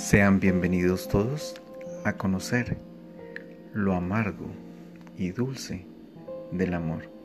Sean bienvenidos todos a conocer lo amargo y dulce del amor.